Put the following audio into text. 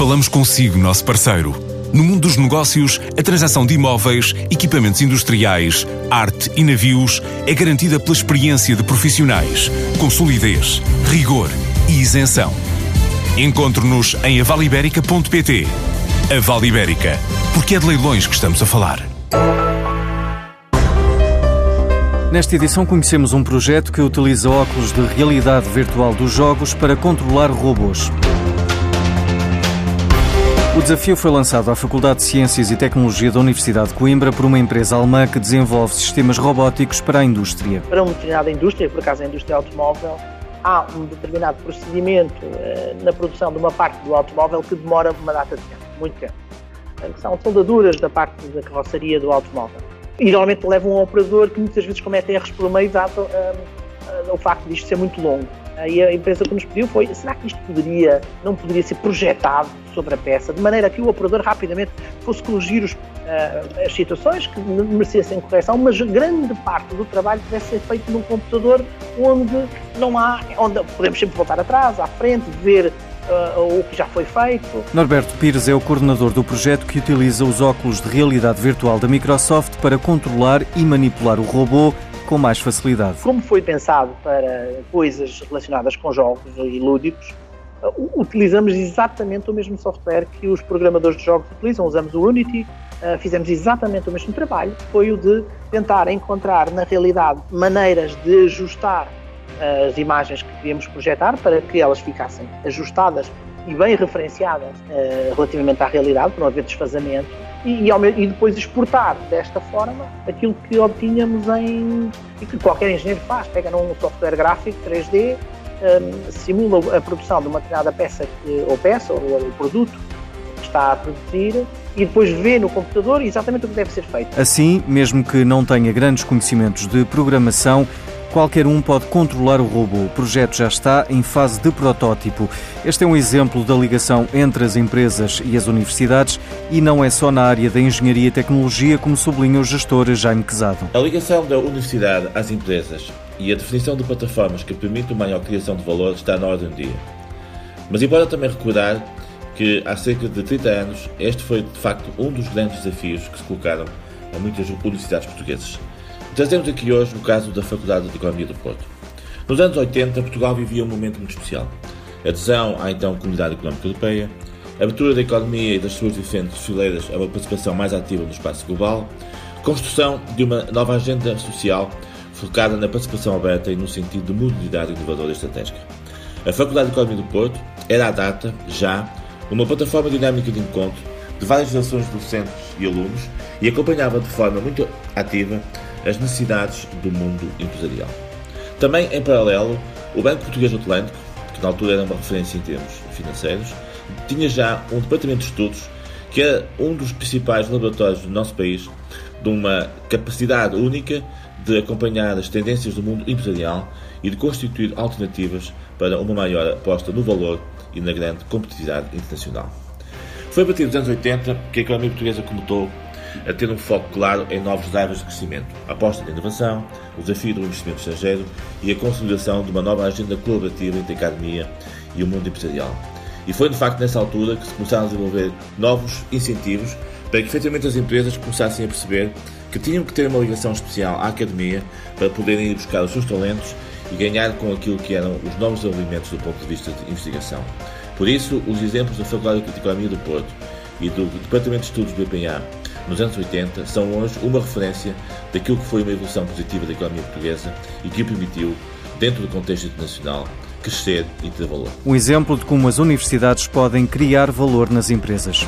Falamos consigo, nosso parceiro. No mundo dos negócios, a transação de imóveis, equipamentos industriais, arte e navios é garantida pela experiência de profissionais, com solidez, rigor e isenção. Encontre-nos em avaliberica.pt. A Vale Ibérica, porque é de leilões que estamos a falar. Nesta edição conhecemos um projeto que utiliza óculos de realidade virtual dos jogos para controlar robôs. O desafio foi lançado à Faculdade de Ciências e Tecnologia da Universidade de Coimbra por uma empresa alemã que desenvolve sistemas robóticos para a indústria. Para uma determinada indústria, por acaso a indústria automóvel, há um determinado procedimento eh, na produção de uma parte do automóvel que demora uma data de tempo, muito tempo. São soldaduras da parte da carroceria do automóvel. E normalmente levam um operador que muitas vezes comete erros por meio, dado uh, uh, o facto disto ser muito longo. E a empresa que nos pediu foi: será que isto poderia, não poderia ser projetado sobre a peça, de maneira que o operador rapidamente fosse corrigir os, uh, as situações que merecessem correção, mas grande parte do trabalho pudesse ser feito num computador onde não há, onde podemos sempre voltar atrás, à frente, ver Uh, o que já foi feito. Norberto Pires é o coordenador do projeto que utiliza os óculos de realidade virtual da Microsoft para controlar e manipular o robô com mais facilidade. Como foi pensado para coisas relacionadas com jogos e lúdicos, utilizamos exatamente o mesmo software que os programadores de jogos utilizam. Usamos o Unity, uh, fizemos exatamente o mesmo trabalho, foi o de tentar encontrar na realidade maneiras de ajustar uh, as imagens que queríamos projetar para que elas ficassem ajustadas e bem referenciadas uh, relativamente à realidade, para não haver desfazamento, e, e, depois exportar desta forma aquilo que obtínhamos em. e que qualquer engenheiro faz, pega num software gráfico 3D um, simula a produção de uma determinada peça que, ou peça, ou, ou produto que está a produzir e depois vê no computador exatamente o que deve ser feito. Assim, mesmo que não tenha grandes conhecimentos de programação, Qualquer um pode controlar o robô. O projeto já está em fase de protótipo. Este é um exemplo da ligação entre as empresas e as universidades e não é só na área da engenharia e tecnologia, como sublinha o gestor Jaime Quezado. A ligação da universidade às empresas e a definição de plataformas que permitam maior criação de valor está na ordem do dia. Mas embora também recordar que há cerca de 30 anos este foi de facto um dos grandes desafios que se colocaram a muitas universidades portuguesas. Trazemos aqui hoje o caso da Faculdade de Economia do Porto. Nos anos 80, Portugal vivia um momento muito especial. Adesão à então Comunidade Económica Europeia, abertura da economia e das suas diferentes fileiras a uma participação mais ativa no espaço global, construção de uma nova agenda social focada na participação aberta e no sentido de modernidade inovadora e estratégica. A Faculdade de Economia do Porto era à data, já, uma plataforma dinâmica de encontro de várias gerações de docentes e alunos e acompanhava de forma muito ativa as necessidades do mundo empresarial. Também, em paralelo, o Banco Português do Atlântico, que na altura era uma referência em termos financeiros, tinha já um departamento de estudos que é um dos principais laboratórios do nosso país, de uma capacidade única de acompanhar as tendências do mundo empresarial e de constituir alternativas para uma maior aposta no valor e na grande competitividade internacional. Foi a partir dos anos 80 que a economia portuguesa começou a ter um foco claro em novos drivers de crescimento, aposta na inovação, o desafio do investimento estrangeiro e a consolidação de uma nova agenda colaborativa entre a academia e o mundo empresarial. E foi de facto nessa altura que se começaram a desenvolver novos incentivos para que efetivamente as empresas começassem a perceber que tinham que ter uma ligação especial à academia para poderem ir buscar os seus talentos e ganhar com aquilo que eram os novos desenvolvimentos do ponto de vista de investigação. Por isso, os exemplos da Faculdade de Economia do Porto e do Departamento de Estudos do BPA nos anos 80 são hoje uma referência daquilo que foi uma evolução positiva da economia portuguesa e que permitiu, dentro do contexto internacional, crescer e ter valor. Um exemplo de como as universidades podem criar valor nas empresas.